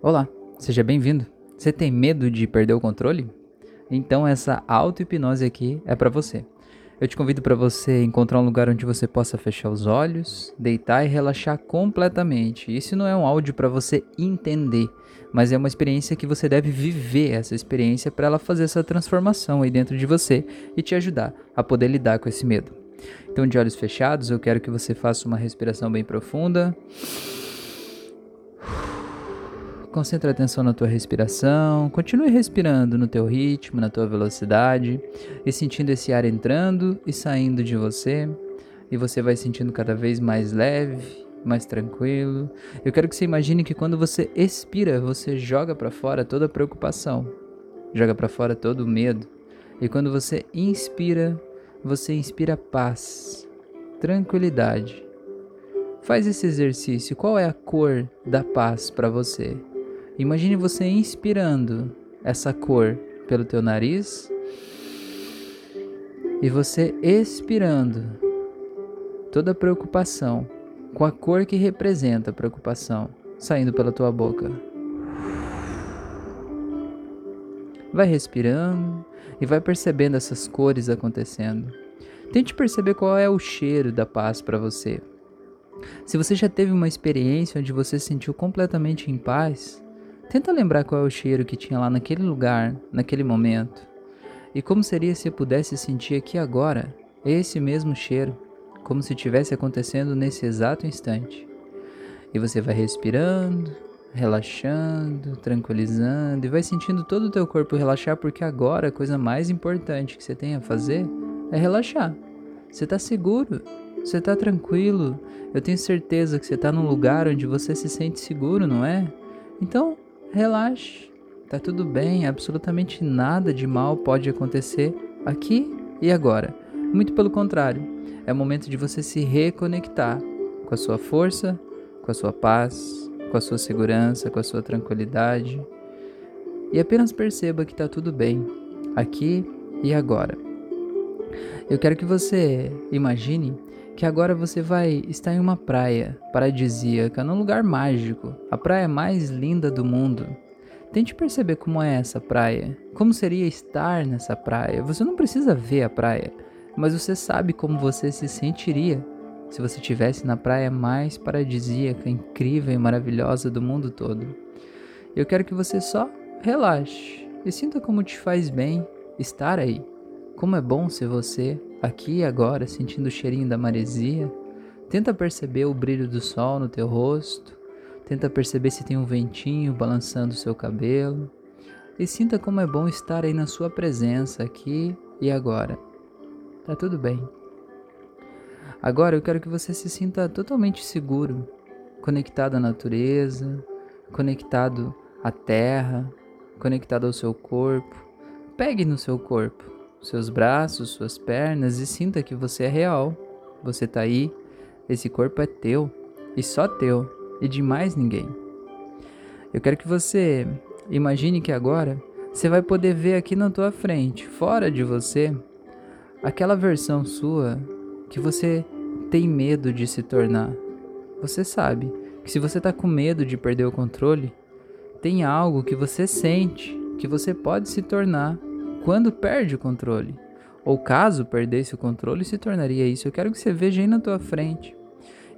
Olá, seja bem-vindo. Você tem medo de perder o controle? Então essa auto-hipnose aqui é para você. Eu te convido para você encontrar um lugar onde você possa fechar os olhos, deitar e relaxar completamente. Isso não é um áudio para você entender, mas é uma experiência que você deve viver essa experiência para ela fazer essa transformação aí dentro de você e te ajudar a poder lidar com esse medo. Então, de olhos fechados, eu quero que você faça uma respiração bem profunda. Concentre a atenção na tua respiração, continue respirando no teu ritmo, na tua velocidade e sentindo esse ar entrando e saindo de você. E você vai sentindo cada vez mais leve, mais tranquilo. Eu quero que você imagine que quando você expira, você joga para fora toda a preocupação, joga para fora todo o medo. E quando você inspira, você inspira paz, tranquilidade. Faz esse exercício. Qual é a cor da paz para você? Imagine você inspirando essa cor pelo teu nariz e você expirando toda preocupação com a cor que representa a preocupação saindo pela tua boca. Vai respirando e vai percebendo essas cores acontecendo. Tente perceber qual é o cheiro da paz para você. Se você já teve uma experiência onde você se sentiu completamente em paz, Tenta lembrar qual é o cheiro que tinha lá naquele lugar, naquele momento. E como seria se eu pudesse sentir aqui agora esse mesmo cheiro, como se estivesse acontecendo nesse exato instante. E você vai respirando, relaxando, tranquilizando e vai sentindo todo o teu corpo relaxar, porque agora a coisa mais importante que você tem a fazer é relaxar. Você está seguro, você está tranquilo. Eu tenho certeza que você está num lugar onde você se sente seguro, não é? Então, relaxe, tá tudo bem, absolutamente nada de mal pode acontecer aqui e agora. Muito pelo contrário, é o momento de você se reconectar com a sua força, com a sua paz, com a sua segurança, com a sua tranquilidade. E apenas perceba que está tudo bem, aqui e agora. Eu quero que você imagine que agora você vai estar em uma praia paradisíaca, num lugar mágico, a praia mais linda do mundo. Tente perceber como é essa praia, como seria estar nessa praia. Você não precisa ver a praia, mas você sabe como você se sentiria se você estivesse na praia mais paradisíaca, incrível e maravilhosa do mundo todo. Eu quero que você só relaxe e sinta como te faz bem estar aí. Como é bom ser você aqui e agora, sentindo o cheirinho da maresia. Tenta perceber o brilho do sol no teu rosto. Tenta perceber se tem um ventinho balançando o seu cabelo. E sinta como é bom estar aí na sua presença aqui e agora. Tá tudo bem. Agora eu quero que você se sinta totalmente seguro, conectado à natureza, conectado à terra, conectado ao seu corpo. Pegue no seu corpo seus braços, suas pernas e sinta que você é real. Você tá aí, esse corpo é teu e só teu e de mais ninguém. Eu quero que você imagine que agora você vai poder ver aqui na tua frente, fora de você, aquela versão sua que você tem medo de se tornar. Você sabe que se você tá com medo de perder o controle, tem algo que você sente que você pode se tornar quando perde o controle. Ou caso perdesse o controle, se tornaria isso. Eu quero que você veja aí na tua frente.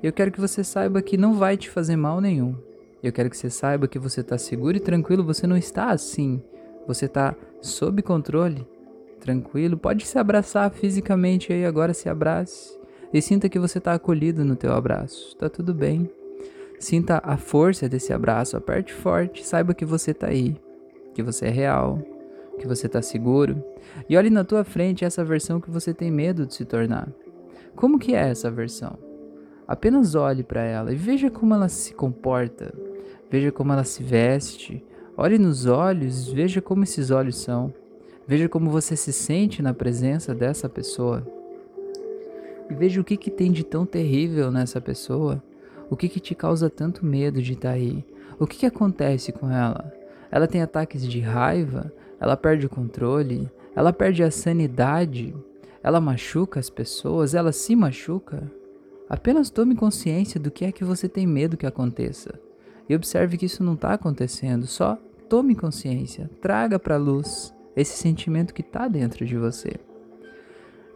Eu quero que você saiba que não vai te fazer mal nenhum. Eu quero que você saiba que você está seguro e tranquilo, você não está assim. Você está sob controle, tranquilo. Pode se abraçar fisicamente aí agora, se abrace. E sinta que você está acolhido no teu abraço. Está tudo bem. Sinta a força desse abraço, aperte forte, saiba que você está aí, que você é real, que você está seguro, e olhe na tua frente essa versão que você tem medo de se tornar. Como que é essa versão? Apenas olhe para ela e veja como ela se comporta, veja como ela se veste, olhe nos olhos, veja como esses olhos são, veja como você se sente na presença dessa pessoa. E veja o que, que tem de tão terrível nessa pessoa, o que, que te causa tanto medo de estar tá aí, o que, que acontece com ela. Ela tem ataques de raiva, ela perde o controle, ela perde a sanidade, ela machuca as pessoas, ela se machuca. Apenas tome consciência do que é que você tem medo que aconteça. e observe que isso não está acontecendo. Só tome consciência, traga para a luz esse sentimento que está dentro de você.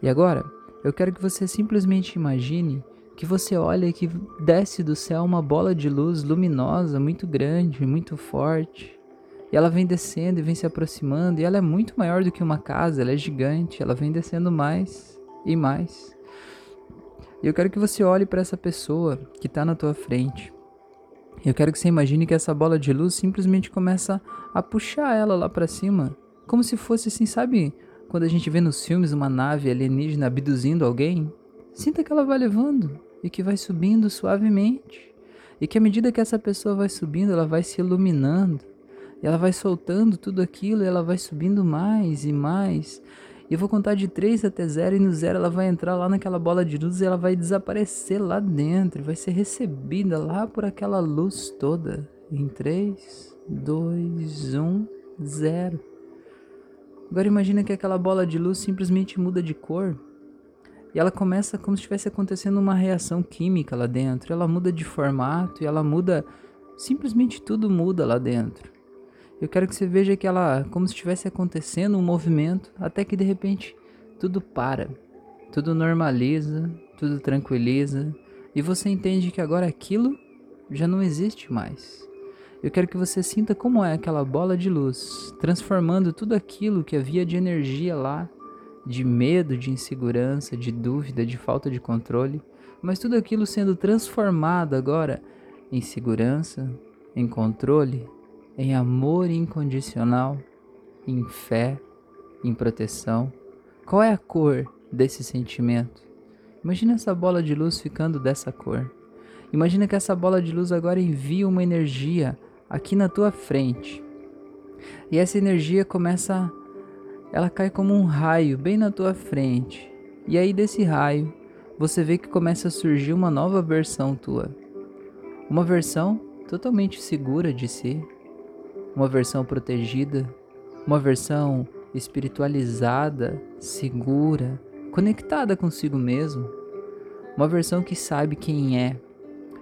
E agora, eu quero que você simplesmente imagine que você olha e que desce do céu uma bola de luz luminosa, muito grande, muito forte. E ela vem descendo e vem se aproximando, e ela é muito maior do que uma casa, ela é gigante, ela vem descendo mais e mais. E eu quero que você olhe para essa pessoa que está na tua frente. Eu quero que você imagine que essa bola de luz simplesmente começa a puxar ela lá para cima, como se fosse assim, sabe? Quando a gente vê nos filmes uma nave alienígena abduzindo alguém, sinta que ela vai levando e que vai subindo suavemente. E que à medida que essa pessoa vai subindo, ela vai se iluminando. Ela vai soltando tudo aquilo ela vai subindo mais e mais. Eu vou contar de 3 até 0 e no 0 ela vai entrar lá naquela bola de luz e ela vai desaparecer lá dentro. Vai ser recebida lá por aquela luz toda. Em 3, 2, 1, 0. Agora imagina que aquela bola de luz simplesmente muda de cor. E ela começa como se estivesse acontecendo uma reação química lá dentro. Ela muda de formato e ela muda. Simplesmente tudo muda lá dentro. Eu quero que você veja que ela, como se estivesse acontecendo um movimento, até que de repente tudo para, tudo normaliza, tudo tranquiliza, e você entende que agora aquilo já não existe mais. Eu quero que você sinta como é aquela bola de luz, transformando tudo aquilo que havia de energia lá de medo, de insegurança, de dúvida, de falta de controle, mas tudo aquilo sendo transformado agora em segurança, em controle, em amor incondicional, em fé, em proteção. Qual é a cor desse sentimento? Imagina essa bola de luz ficando dessa cor. Imagina que essa bola de luz agora envia uma energia aqui na tua frente. E essa energia começa ela cai como um raio bem na tua frente. E aí desse raio, você vê que começa a surgir uma nova versão tua. Uma versão totalmente segura de si, uma versão protegida, uma versão espiritualizada, segura, conectada consigo mesmo. Uma versão que sabe quem é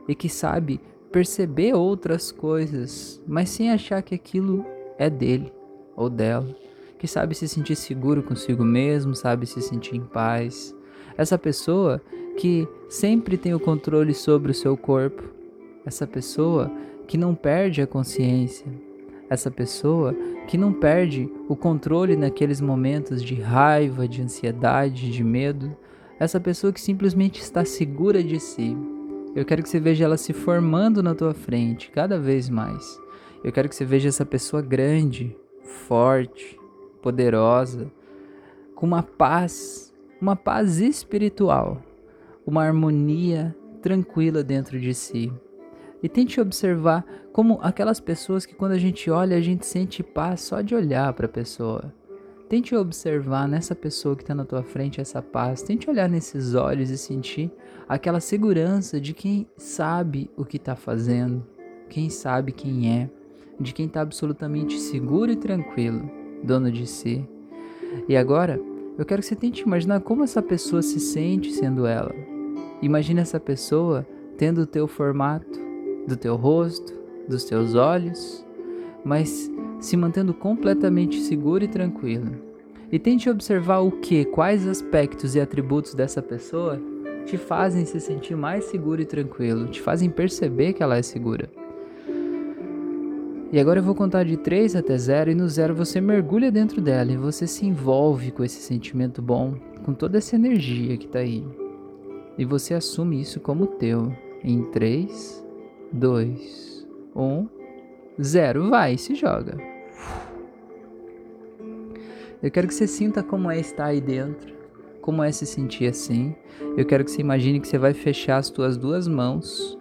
e que sabe perceber outras coisas, mas sem achar que aquilo é dele ou dela que sabe se sentir seguro consigo mesmo, sabe se sentir em paz. Essa pessoa que sempre tem o controle sobre o seu corpo. Essa pessoa que não perde a consciência. Essa pessoa que não perde o controle naqueles momentos de raiva, de ansiedade, de medo. Essa pessoa que simplesmente está segura de si. Eu quero que você veja ela se formando na tua frente cada vez mais. Eu quero que você veja essa pessoa grande, forte, poderosa, com uma paz, uma paz espiritual, uma harmonia tranquila dentro de si. E tente observar como aquelas pessoas que quando a gente olha, a gente sente paz só de olhar para a pessoa. Tente observar nessa pessoa que está na tua frente essa paz. Tente olhar nesses olhos e sentir aquela segurança de quem sabe o que está fazendo, quem sabe quem é, de quem está absolutamente seguro e tranquilo dono de si. E agora, eu quero que você tente imaginar como essa pessoa se sente sendo ela. Imagine essa pessoa tendo o teu formato, do teu rosto, dos teus olhos, mas se mantendo completamente seguro e tranquilo. E tente observar o que, quais aspectos e atributos dessa pessoa te fazem se sentir mais seguro e tranquilo, te fazem perceber que ela é segura. E agora eu vou contar de 3 até 0 e no 0 você mergulha dentro dela e você se envolve com esse sentimento bom, com toda essa energia que está aí. E você assume isso como teu. Em 3, 2, 1, 0. Vai, se joga. Eu quero que você sinta como é estar aí dentro, como é se sentir assim. Eu quero que você imagine que você vai fechar as suas duas mãos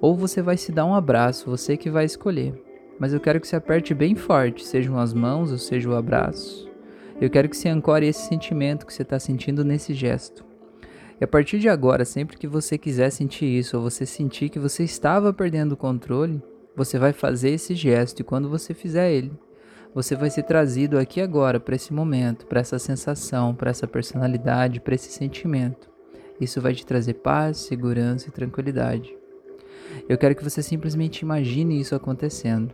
ou você vai se dar um abraço, você que vai escolher mas eu quero que você aperte bem forte, sejam as mãos ou seja o abraço. Eu quero que você ancore esse sentimento que você está sentindo nesse gesto. E a partir de agora, sempre que você quiser sentir isso, ou você sentir que você estava perdendo o controle, você vai fazer esse gesto e quando você fizer ele, você vai ser trazido aqui agora para esse momento, para essa sensação, para essa personalidade, para esse sentimento. Isso vai te trazer paz, segurança e tranquilidade. Eu quero que você simplesmente imagine isso acontecendo.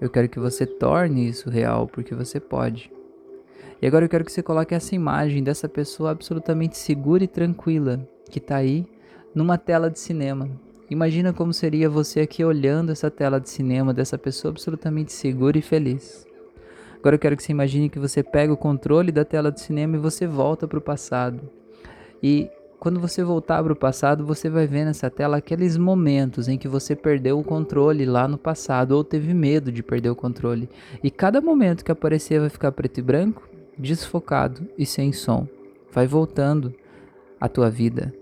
Eu quero que você torne isso real, porque você pode. E agora eu quero que você coloque essa imagem dessa pessoa absolutamente segura e tranquila que está aí numa tela de cinema. Imagina como seria você aqui olhando essa tela de cinema dessa pessoa absolutamente segura e feliz. Agora eu quero que você imagine que você pega o controle da tela de cinema e você volta para o passado. E quando você voltar para o passado, você vai ver nessa tela aqueles momentos em que você perdeu o controle lá no passado ou teve medo de perder o controle. E cada momento que aparecer vai ficar preto e branco, desfocado e sem som. Vai voltando a tua vida.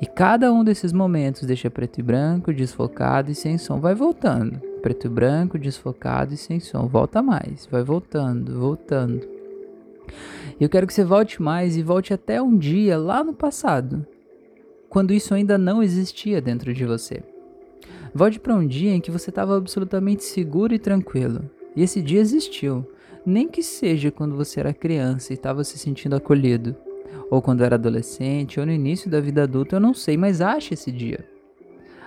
E cada um desses momentos deixa preto e branco, desfocado e sem som. Vai voltando. Preto e branco, desfocado e sem som. Volta mais. Vai voltando, voltando. Eu quero que você volte mais e volte até um dia lá no passado, quando isso ainda não existia dentro de você. Volte para um dia em que você estava absolutamente seguro e tranquilo. E esse dia existiu, nem que seja quando você era criança e estava se sentindo acolhido, ou quando era adolescente, ou no início da vida adulta, eu não sei, mas ache esse dia.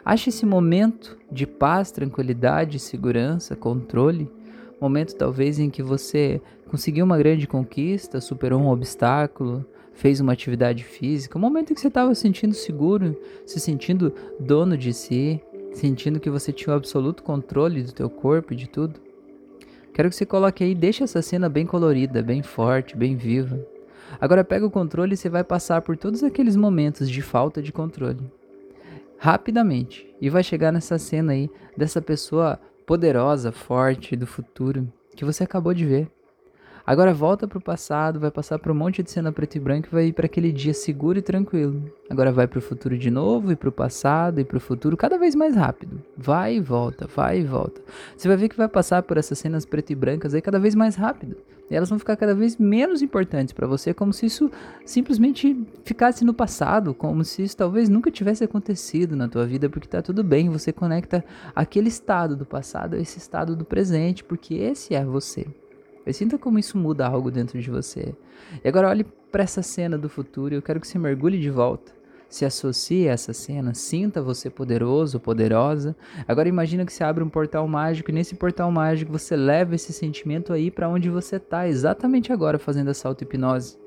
Ache esse momento de paz, tranquilidade, segurança, controle momento talvez em que você conseguiu uma grande conquista, superou um obstáculo, fez uma atividade física, um momento em que você estava se sentindo seguro, se sentindo dono de si, sentindo que você tinha o absoluto controle do teu corpo e de tudo. Quero que você coloque aí, deixe essa cena bem colorida, bem forte, bem viva. Agora pega o controle e você vai passar por todos aqueles momentos de falta de controle. Rapidamente. E vai chegar nessa cena aí dessa pessoa poderosa, forte do futuro que você acabou de ver. Agora volta para o passado, vai passar por um monte de cena preto e branco e vai ir para aquele dia seguro e tranquilo. Agora vai para o futuro de novo, e para o passado e para o futuro cada vez mais rápido. Vai e volta, vai e volta. Você vai ver que vai passar por essas cenas preto e brancas aí cada vez mais rápido. E elas vão ficar cada vez menos importantes para você, como se isso simplesmente ficasse no passado, como se isso talvez nunca tivesse acontecido na tua vida, porque tá tudo bem, você conecta aquele estado do passado a esse estado do presente, porque esse é você. E sinta como isso muda algo dentro de você. E agora olhe para essa cena do futuro e eu quero que você mergulhe de volta. Se associe a essa cena, sinta você poderoso, poderosa. Agora imagina que você abre um portal mágico e nesse portal mágico você leva esse sentimento aí para onde você está exatamente agora fazendo essa auto-hipnose.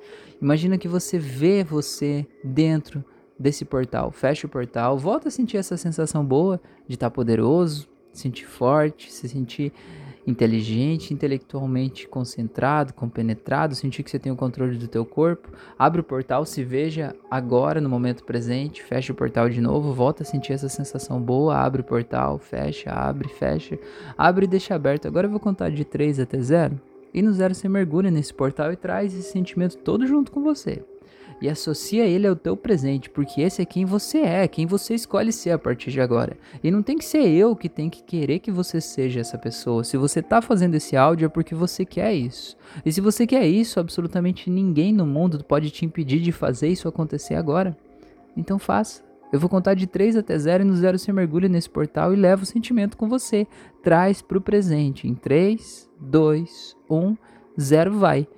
Imagina que você vê você dentro desse portal. Fecha o portal, volta a sentir essa sensação boa de estar tá poderoso, sentir forte, se sentir inteligente, intelectualmente concentrado, compenetrado, sentir que você tem o controle do teu corpo, abre o portal, se veja agora no momento presente, fecha o portal de novo, volta a sentir essa sensação boa, abre o portal, fecha, abre, fecha, abre e deixa aberto. Agora eu vou contar de 3 até 0 e no zero você mergulha nesse portal e traz esse sentimento todo junto com você e associa ele ao teu presente, porque esse é quem você é, quem você escolhe ser a partir de agora. E não tem que ser eu que tem que querer que você seja essa pessoa. Se você tá fazendo esse áudio é porque você quer isso. E se você quer isso, absolutamente ninguém no mundo pode te impedir de fazer isso acontecer agora. Então faça. Eu vou contar de 3 até 0 e no 0 você mergulha nesse portal e leva o sentimento com você. Traz para o presente. Em 3, 2, 1, 0 vai.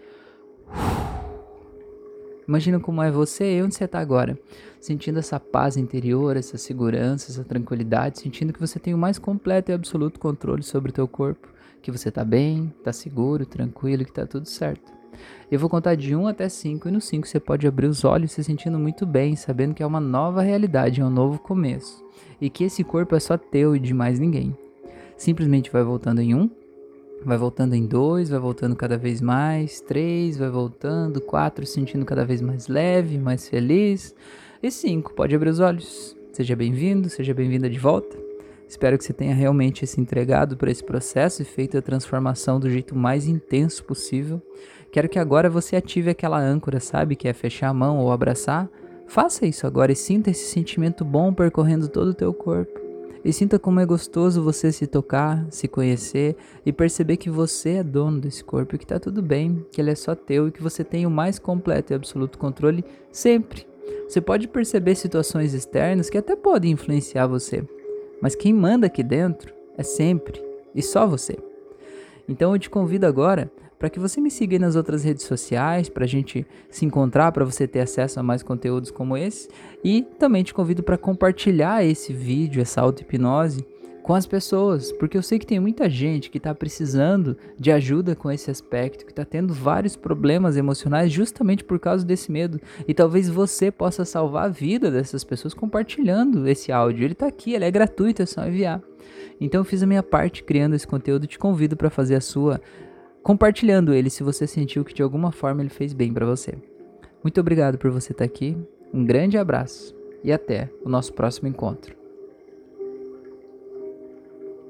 Imagina como é você e onde você está agora, sentindo essa paz interior, essa segurança, essa tranquilidade, sentindo que você tem o mais completo e absoluto controle sobre o teu corpo, que você está bem, está seguro, tranquilo, que está tudo certo. Eu vou contar de 1 até 5 e no 5 você pode abrir os olhos se sentindo muito bem, sabendo que é uma nova realidade, é um novo começo e que esse corpo é só teu e de mais ninguém. Simplesmente vai voltando em 1, Vai voltando em dois, vai voltando cada vez mais, três, vai voltando, quatro, sentindo cada vez mais leve, mais feliz. E cinco, pode abrir os olhos. Seja bem-vindo, seja bem-vinda de volta. Espero que você tenha realmente se entregado para esse processo e feito a transformação do jeito mais intenso possível. Quero que agora você ative aquela âncora, sabe? Que é fechar a mão ou abraçar. Faça isso agora e sinta esse sentimento bom percorrendo todo o teu corpo. E sinta como é gostoso você se tocar, se conhecer e perceber que você é dono desse corpo e que tá tudo bem, que ele é só teu e que você tem o mais completo e absoluto controle sempre. Você pode perceber situações externas que até podem influenciar você, mas quem manda aqui dentro é sempre e só você. Então eu te convido agora para que você me siga aí nas outras redes sociais, para a gente se encontrar, para você ter acesso a mais conteúdos como esse. E também te convido para compartilhar esse vídeo, essa auto-hipnose com as pessoas, porque eu sei que tem muita gente que está precisando de ajuda com esse aspecto, que está tendo vários problemas emocionais justamente por causa desse medo. E talvez você possa salvar a vida dessas pessoas compartilhando esse áudio. Ele está aqui, ele é gratuito, é só enviar. Então eu fiz a minha parte criando esse conteúdo, te convido para fazer a sua compartilhando ele se você sentiu que de alguma forma ele fez bem para você. Muito obrigado por você estar tá aqui. Um grande abraço e até o nosso próximo encontro.